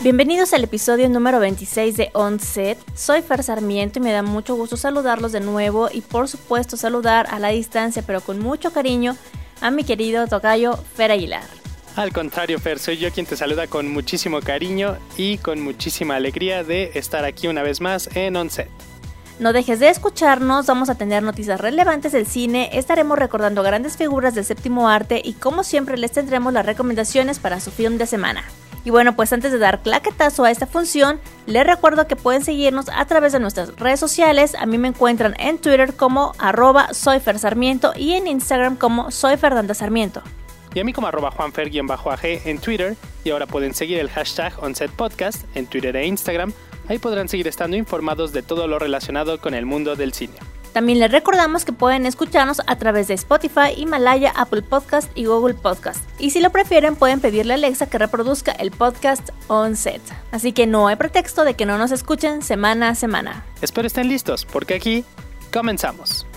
Bienvenidos al episodio número 26 de On Set. Soy Fer Sarmiento y me da mucho gusto saludarlos de nuevo y por supuesto saludar a la distancia pero con mucho cariño a mi querido tocayo Fer Aguilar. Al contrario, Fer, soy yo quien te saluda con muchísimo cariño y con muchísima alegría de estar aquí una vez más en On Set. No dejes de escucharnos, vamos a tener noticias relevantes del cine, estaremos recordando grandes figuras del séptimo arte y como siempre les tendremos las recomendaciones para su film de semana. Y bueno, pues antes de dar claquetazo a esta función, les recuerdo que pueden seguirnos a través de nuestras redes sociales. A mí me encuentran en Twitter como arroba soyfersarmiento y en Instagram como soyfernandasarmiento. Y a mí como arroba juanfer-ag en Twitter. Y ahora pueden seguir el hashtag OnSetPodcast en Twitter e Instagram. Ahí podrán seguir estando informados de todo lo relacionado con el mundo del cine. También les recordamos que pueden escucharnos a través de Spotify, Himalaya, Apple Podcast y Google Podcast. Y si lo prefieren, pueden pedirle a Alexa que reproduzca el podcast on set. Así que no hay pretexto de que no nos escuchen semana a semana. Espero estén listos, porque aquí comenzamos.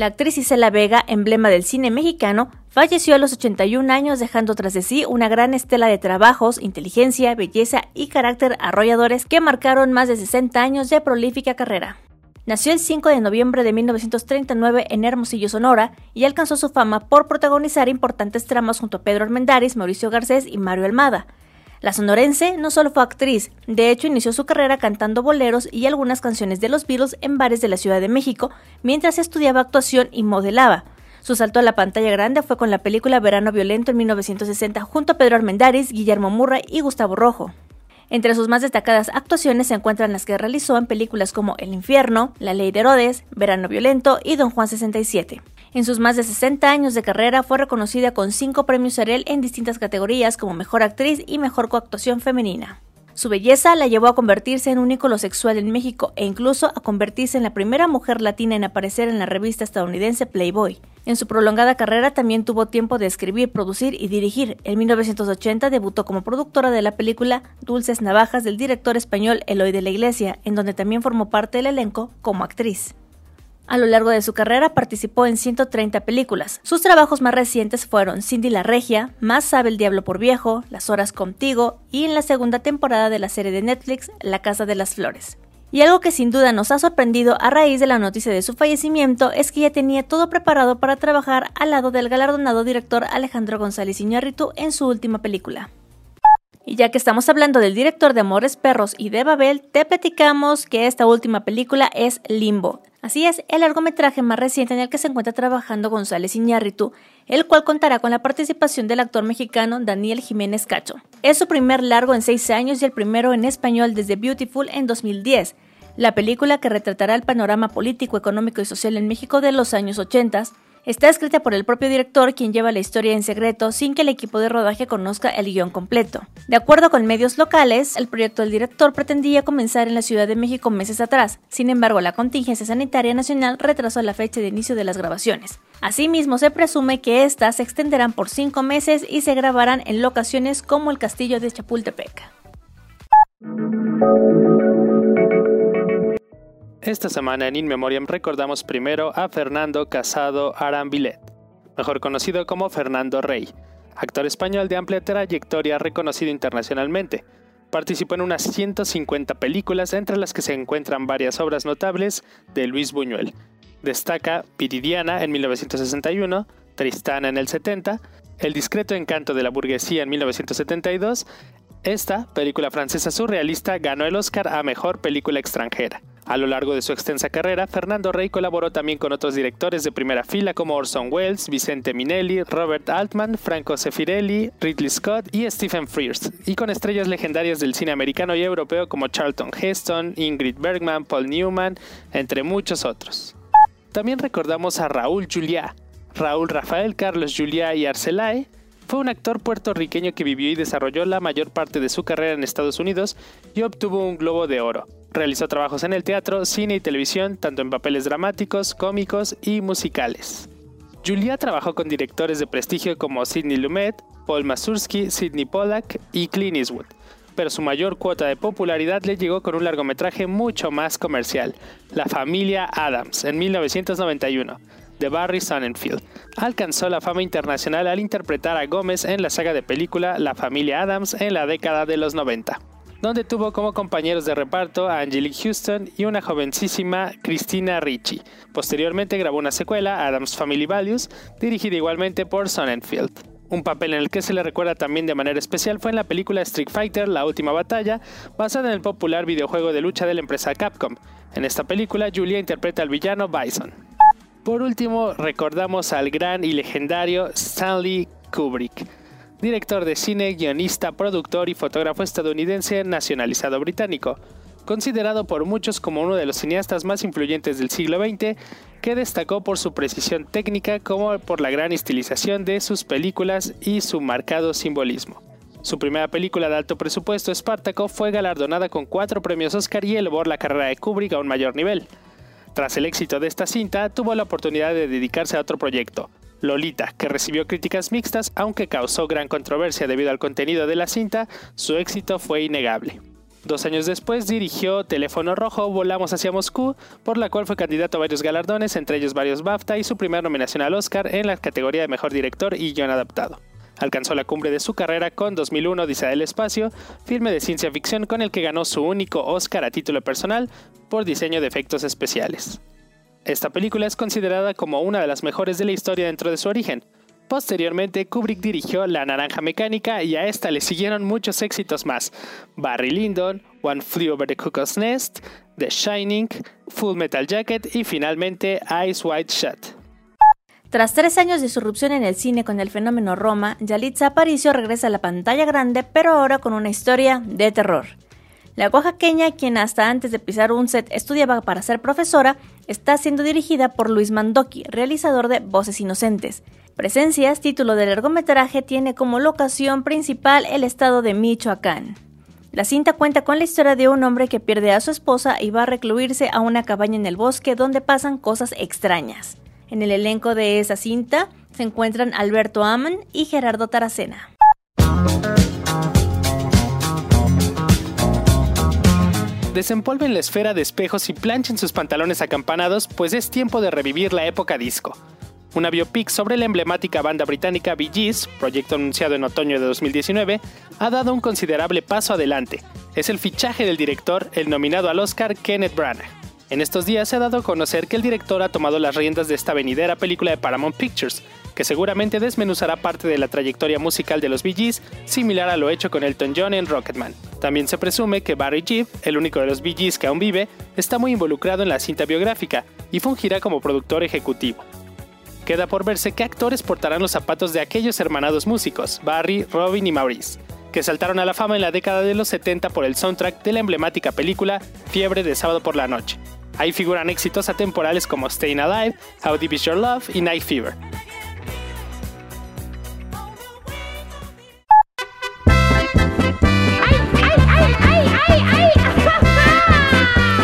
La actriz Isela Vega, emblema del cine mexicano, falleció a los 81 años dejando tras de sí una gran estela de trabajos, inteligencia, belleza y carácter arrolladores que marcaron más de 60 años de prolífica carrera. Nació el 5 de noviembre de 1939 en Hermosillo, Sonora, y alcanzó su fama por protagonizar importantes tramas junto a Pedro Armendáriz, Mauricio Garcés y Mario Almada. La sonorense no solo fue actriz, de hecho inició su carrera cantando boleros y algunas canciones de los Beatles en bares de la Ciudad de México mientras estudiaba actuación y modelaba. Su salto a la pantalla grande fue con la película Verano Violento en 1960 junto a Pedro Armendáriz, Guillermo Murray y Gustavo Rojo. Entre sus más destacadas actuaciones se encuentran las que realizó en películas como El Infierno, La Ley de Herodes, Verano Violento y Don Juan 67. En sus más de 60 años de carrera fue reconocida con cinco premios Ariel en distintas categorías como Mejor Actriz y Mejor Coactuación Femenina. Su belleza la llevó a convertirse en un ícono sexual en México e incluso a convertirse en la primera mujer latina en aparecer en la revista estadounidense Playboy. En su prolongada carrera también tuvo tiempo de escribir, producir y dirigir. En 1980 debutó como productora de la película Dulces Navajas del director español Eloy de la Iglesia, en donde también formó parte del elenco como actriz. A lo largo de su carrera participó en 130 películas. Sus trabajos más recientes fueron Cindy la Regia, Más sabe el diablo por viejo, Las horas contigo y en la segunda temporada de la serie de Netflix La Casa de las Flores. Y algo que sin duda nos ha sorprendido a raíz de la noticia de su fallecimiento es que ya tenía todo preparado para trabajar al lado del galardonado director Alejandro González Iñárritu en su última película. Y ya que estamos hablando del director de Amores Perros y de Babel, te platicamos que esta última película es Limbo, Así es, el largometraje más reciente en el que se encuentra trabajando González Iñárritu, el cual contará con la participación del actor mexicano Daniel Jiménez Cacho. Es su primer largo en seis años y el primero en español desde Beautiful en 2010, la película que retratará el panorama político, económico y social en México de los años 80 Está escrita por el propio director, quien lleva la historia en secreto sin que el equipo de rodaje conozca el guion completo. De acuerdo con medios locales, el proyecto del director pretendía comenzar en la Ciudad de México meses atrás, sin embargo la contingencia sanitaria nacional retrasó la fecha de inicio de las grabaciones. Asimismo, se presume que estas se extenderán por cinco meses y se grabarán en locaciones como el castillo de Chapultepec. Esta semana en In Memoriam recordamos primero a Fernando Casado Arambilet, mejor conocido como Fernando Rey, actor español de amplia trayectoria reconocido internacionalmente. Participó en unas 150 películas, entre las que se encuentran varias obras notables de Luis Buñuel. Destaca Piridiana en 1961, Tristana en el 70, El discreto encanto de la burguesía en 1972. Esta, película francesa surrealista, ganó el Oscar a Mejor Película Extranjera. A lo largo de su extensa carrera, Fernando Rey colaboró también con otros directores de primera fila como Orson Welles, Vicente Minelli, Robert Altman, Franco Sefirelli, Ridley Scott y Stephen Frears, y con estrellas legendarias del cine americano y europeo como Charlton Heston, Ingrid Bergman, Paul Newman, entre muchos otros. También recordamos a Raúl Juliá. Raúl Rafael Carlos Juliá y Arcelay fue un actor puertorriqueño que vivió y desarrolló la mayor parte de su carrera en Estados Unidos y obtuvo un Globo de Oro. Realizó trabajos en el teatro, cine y televisión, tanto en papeles dramáticos, cómicos y musicales. Julia trabajó con directores de prestigio como Sidney Lumet, Paul Mazursky, Sidney Pollack y Clint Eastwood, pero su mayor cuota de popularidad le llegó con un largometraje mucho más comercial, La familia Adams, en 1991, de Barry Sonnenfeld. Alcanzó la fama internacional al interpretar a Gómez en la saga de película La familia Adams en la década de los 90 donde tuvo como compañeros de reparto a Angelique Houston y una jovencísima Christina Ricci. Posteriormente grabó una secuela, Adams Family Values, dirigida igualmente por Sonnenfeld. Un papel en el que se le recuerda también de manera especial fue en la película Street Fighter La Última Batalla, basada en el popular videojuego de lucha de la empresa Capcom. En esta película, Julia interpreta al villano Bison. Por último, recordamos al gran y legendario Stanley Kubrick director de cine, guionista, productor y fotógrafo estadounidense nacionalizado británico, considerado por muchos como uno de los cineastas más influyentes del siglo XX, que destacó por su precisión técnica como por la gran estilización de sus películas y su marcado simbolismo. Su primera película de alto presupuesto, Spartaco, fue galardonada con cuatro premios Oscar y elevó la carrera de Kubrick a un mayor nivel. Tras el éxito de esta cinta, tuvo la oportunidad de dedicarse a otro proyecto, Lolita, que recibió críticas mixtas, aunque causó gran controversia debido al contenido de la cinta, su éxito fue innegable. Dos años después dirigió Teléfono Rojo, Volamos hacia Moscú, por la cual fue candidato a varios galardones, entre ellos varios BAFTA y su primera nominación al Oscar en la categoría de Mejor Director y Guión Adaptado. Alcanzó la cumbre de su carrera con 2001 Odisea del Espacio, filme de ciencia ficción con el que ganó su único Oscar a título personal por diseño de efectos especiales. Esta película es considerada como una de las mejores de la historia dentro de su origen. Posteriormente, Kubrick dirigió La Naranja Mecánica y a esta le siguieron muchos éxitos más: Barry Lyndon, One Flew Over the Cuckoo's Nest, The Shining, Full Metal Jacket y finalmente Eyes Wide Shut. Tras tres años de irrupción en el cine con el fenómeno Roma, Yalitza Aparicio regresa a la pantalla grande, pero ahora con una historia de terror. La oaxaqueña, quien hasta antes de pisar un set estudiaba para ser profesora, está siendo dirigida por Luis Mandoki, realizador de Voces Inocentes. Presencias, título del largometraje, tiene como locación principal el estado de Michoacán. La cinta cuenta con la historia de un hombre que pierde a su esposa y va a recluirse a una cabaña en el bosque donde pasan cosas extrañas. En el elenco de esa cinta se encuentran Alberto Amon y Gerardo Taracena. Desempolven la esfera de espejos y planchen sus pantalones acampanados, pues es tiempo de revivir la época disco. Una biopic sobre la emblemática banda británica Bee Gees, proyecto anunciado en otoño de 2019, ha dado un considerable paso adelante. Es el fichaje del director, el nominado al Oscar Kenneth Branagh. En estos días se ha dado a conocer que el director ha tomado las riendas de esta venidera película de Paramount Pictures, que seguramente desmenuzará parte de la trayectoria musical de los Bee Gees, similar a lo hecho con Elton John en Rocketman. También se presume que Barry Gibb, el único de los Bee Gees que aún vive, está muy involucrado en la cinta biográfica y fungirá como productor ejecutivo. Queda por verse qué actores portarán los zapatos de aquellos hermanados músicos, Barry, Robin y Maurice, que saltaron a la fama en la década de los 70 por el soundtrack de la emblemática película Fiebre de sábado por la noche. Ahí figuran éxitos atemporales como Staying Alive, How Deep Is Your Love y Night Fever.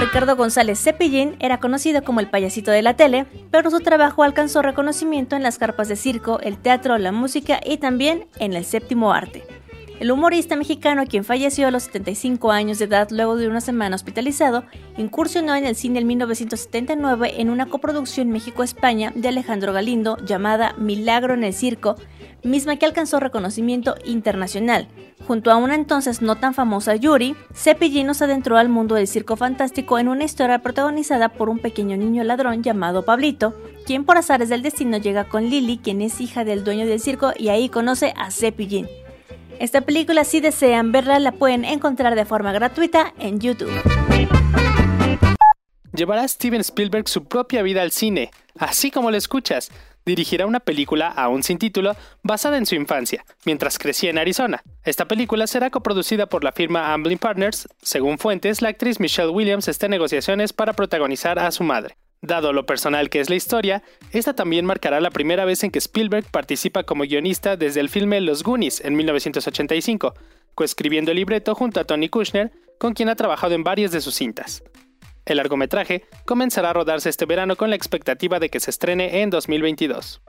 Ricardo González Cepillín era conocido como el payasito de la tele, pero su trabajo alcanzó reconocimiento en las carpas de circo, el teatro, la música y también en el séptimo arte. El humorista mexicano, quien falleció a los 75 años de edad luego de una semana hospitalizado, incursionó en el cine en 1979 en una coproducción México-España de Alejandro Galindo llamada Milagro en el Circo, misma que alcanzó reconocimiento internacional. Junto a una entonces no tan famosa Yuri, Cepillín se adentró al mundo del circo fantástico en una historia protagonizada por un pequeño niño ladrón llamado Pablito, quien por azares del destino llega con Lily, quien es hija del dueño del circo, y ahí conoce a Cepillín. Esta película, si desean verla, la pueden encontrar de forma gratuita en YouTube. Llevará Steven Spielberg su propia vida al cine, así como lo escuchas dirigirá una película, aún sin título, basada en su infancia, mientras crecía en Arizona. Esta película será coproducida por la firma Amblin Partners. Según fuentes, la actriz Michelle Williams está en negociaciones para protagonizar a su madre. Dado lo personal que es la historia, esta también marcará la primera vez en que Spielberg participa como guionista desde el filme Los Goonies en 1985, coescribiendo el libreto junto a Tony Kushner, con quien ha trabajado en varias de sus cintas. El largometraje comenzará a rodarse este verano con la expectativa de que se estrene en 2022.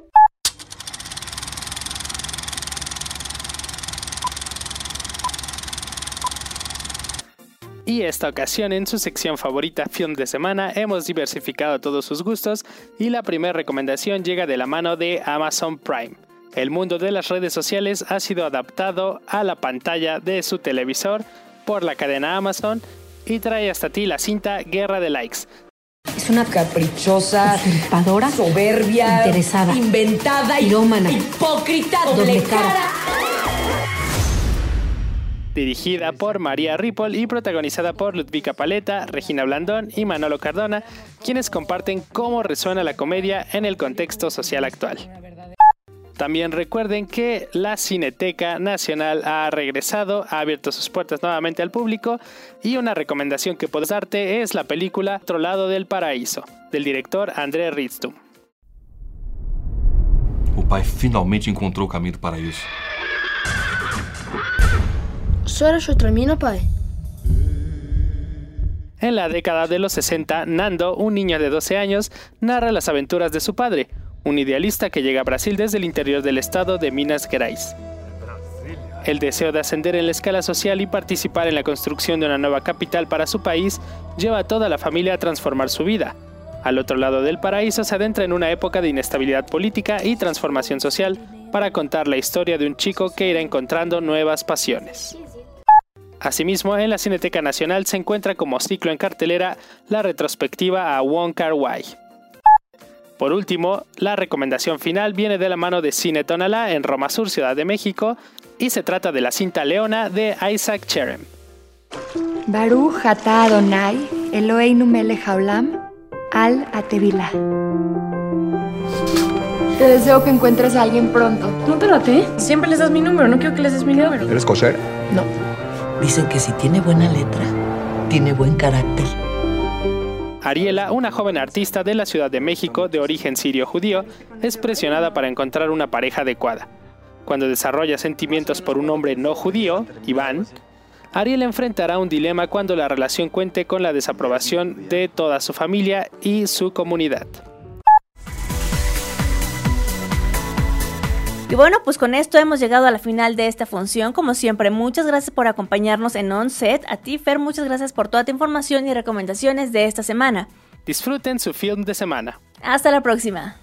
Y esta ocasión en su sección favorita Film de Semana hemos diversificado todos sus gustos y la primera recomendación llega de la mano de Amazon Prime. El mundo de las redes sociales ha sido adaptado a la pantalla de su televisor por la cadena Amazon y trae hasta ti la cinta Guerra de Likes. Es una caprichosa, usurpadora, soberbia, interesada, inventada, pirómana, hipócrita, doble cara. Dirigida por María Ripoll y protagonizada por Ludvika Paleta, Regina Blandón y Manolo Cardona, quienes comparten cómo resuena la comedia en el contexto social actual. También recuerden que la Cineteca Nacional ha regresado, ha abierto sus puertas nuevamente al público y una recomendación que puedo darte es la película Otro lado del paraíso, del director André Ritztum. O pai finalmente encontrou o caminho do paraíso. Solo su tremino pai. En la década de los 60, Nando, un niño de 12 años, narra las aventuras de su padre, un idealista que llega a Brasil desde el interior del estado de Minas Gerais. El deseo de ascender en la escala social y participar en la construcción de una nueva capital para su país lleva a toda la familia a transformar su vida. Al otro lado del paraíso se adentra en una época de inestabilidad política y transformación social para contar la historia de un chico que irá encontrando nuevas pasiones. Asimismo, en la Cineteca Nacional se encuentra como ciclo en cartelera la retrospectiva a Wong Kar Wai. Por último, la recomendación final viene de la mano de Cine Tonalá en Roma Sur, Ciudad de México, y se trata de la cinta Leona de Isaac Cherem. Baruch atah Adonai, Eloheinu melech haolam, al atevila. Te deseo que encuentres a alguien pronto. ¿No te late? Siempre les das mi número, no quiero que les des mi número. ¿Eres kosher? No. Dicen que si tiene buena letra, tiene buen carácter. Ariela, una joven artista de la Ciudad de México de origen sirio-judío, es presionada para encontrar una pareja adecuada. Cuando desarrolla sentimientos por un hombre no judío, Iván, Ariel enfrentará un dilema cuando la relación cuente con la desaprobación de toda su familia y su comunidad. Y bueno, pues con esto hemos llegado a la final de esta función. Como siempre, muchas gracias por acompañarnos en Onset. A ti, Fer, muchas gracias por toda tu información y recomendaciones de esta semana. Disfruten su film de semana. Hasta la próxima.